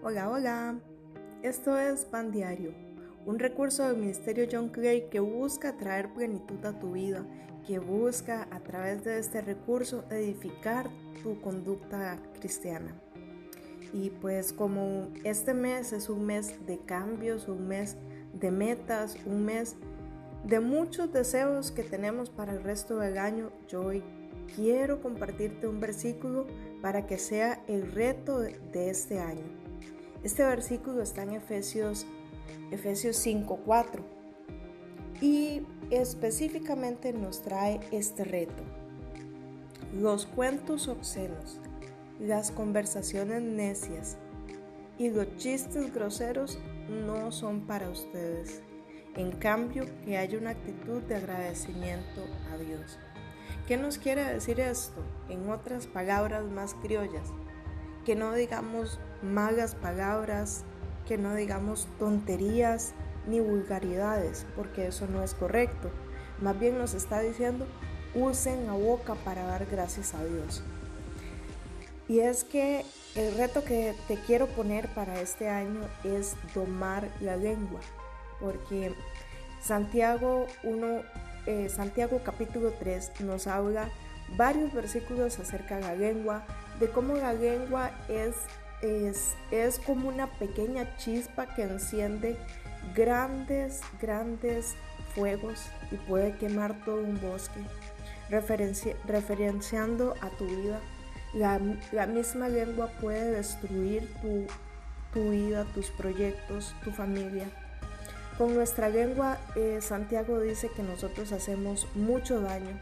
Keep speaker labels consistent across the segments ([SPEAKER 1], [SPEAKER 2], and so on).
[SPEAKER 1] Hola, hola. Esto es Pan Diario, un recurso del Ministerio John Clay que busca traer plenitud a tu vida, que busca a través de este recurso edificar tu conducta cristiana. Y pues como este mes es un mes de cambios, un mes de metas, un mes de muchos deseos que tenemos para el resto del año, yo hoy quiero compartirte un versículo para que sea el reto de este año. Este versículo está en Efesios, Efesios 5:4 y específicamente nos trae este reto. Los cuentos obscenos, las conversaciones necias y los chistes groseros no son para ustedes. En cambio, que haya una actitud de agradecimiento a Dios. ¿Qué nos quiere decir esto? En otras palabras más criollas, que no digamos malas palabras, que no digamos tonterías ni vulgaridades, porque eso no es correcto. Más bien nos está diciendo, usen la boca para dar gracias a Dios. Y es que el reto que te quiero poner para este año es domar la lengua, porque Santiago 1 eh, Santiago capítulo 3 nos habla varios versículos acerca de la lengua, de cómo la lengua es, es, es como una pequeña chispa que enciende grandes, grandes fuegos y puede quemar todo un bosque, referenciando a tu vida. La, la, misma lengua puede destruir tu, tu vida, tus proyectos, tu familia. Con nuestra lengua, eh, Santiago dice que nosotros hacemos mucho daño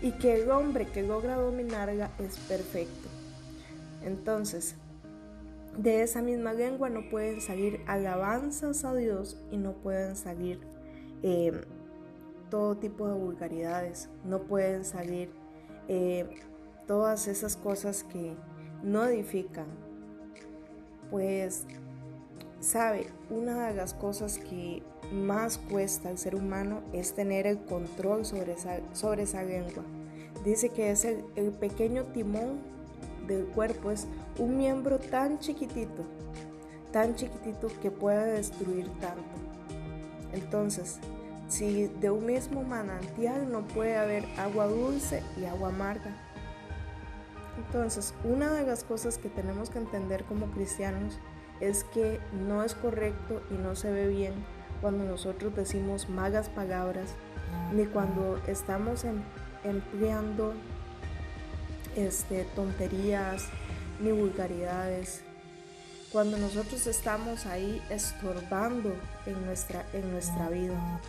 [SPEAKER 1] y que el hombre que logra dominarla es perfecto. Entonces, de esa misma lengua no pueden salir alabanzas a Dios y no pueden salir em, todo tipo de vulgaridades, no pueden salir em, todas esas cosas que no edifican. Pues Sabe, una de las cosas que más cuesta al ser humano es tener el control sobre esa, sobre esa lengua. Dice que es el pequeño timón del cuerpo, es un miembro tan chiquitito, tan chiquitito que puede destruir tanto. Entonces, si de un mismo manantial no puede haber agua dulce y agua amarga. Entonces, una de las cosas que tenemos que entender como cristianos es que no es correcto y no se ve bien cuando nosotros decimos malas palabras, ni cuando estamos em, empleando este, tonterías, ni vulgaridades. Cuando nosotros estamos ahí estorbando en nuestra, en nuestra vida.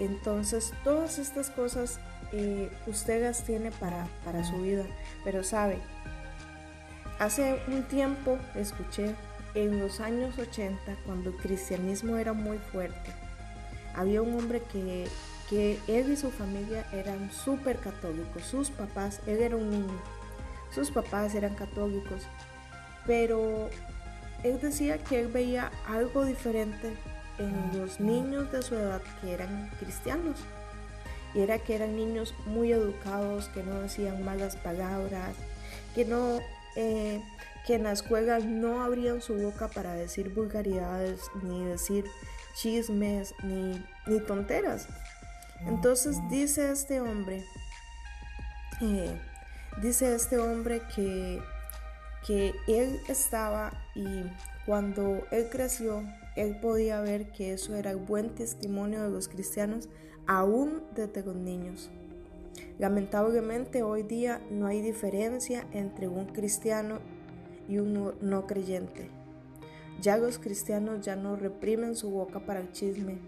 [SPEAKER 1] Entonces todas estas cosas eh, usted las tiene para, para su vida. Pero sabe, Hace un tiempo escuché en los años 80, cuando el cristianismo era muy fuerte, había un hombre que, que él y su familia eran súper católicos. Sus papás, él era un niño, sus papás eran católicos, pero él decía que él veía algo diferente en los niños de su edad que eran cristianos. Y era que eran niños muy educados, que no decían malas palabras, que no eh, que en la escuela no abrían su boca para decir vulgaridades, ni decir chismes, ni, ni tonteras. Entonces dice este hombre, eh, dice este hombre que, que él estaba y cuando él creció, él podía ver que eso era el buen testimonio de los cristianos aún desde los niños. Lamentablemente hoy día no hay diferencia entre un cristiano y un no creyente. Ya los cristianos ya no reprimen su boca para el chisme.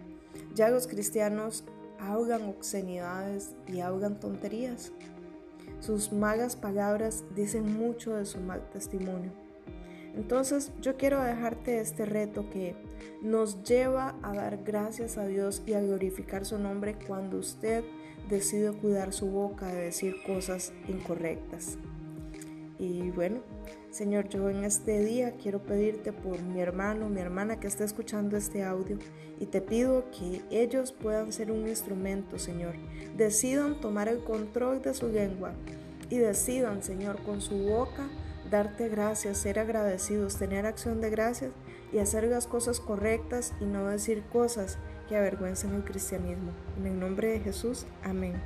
[SPEAKER 1] Ya los cristianos hablan obscenidades y hablan tonterías. Sus malas palabras dicen mucho de su mal testimonio. Entonces yo quiero dejarte este reto que nos lleva a dar gracias a Dios y a glorificar su nombre cuando usted decide cuidar su boca de decir cosas incorrectas. Y bueno, Señor, yo en este día quiero pedirte por mi hermano, mi hermana que está escuchando este audio y te pido que ellos puedan ser un instrumento, Señor. Decidan tomar el control de su lengua y decidan, Señor, con su boca darte gracias, ser agradecidos, tener acción de gracias y hacer las cosas correctas y no decir cosas que avergüencen el cristianismo. En el nombre de Jesús, amén.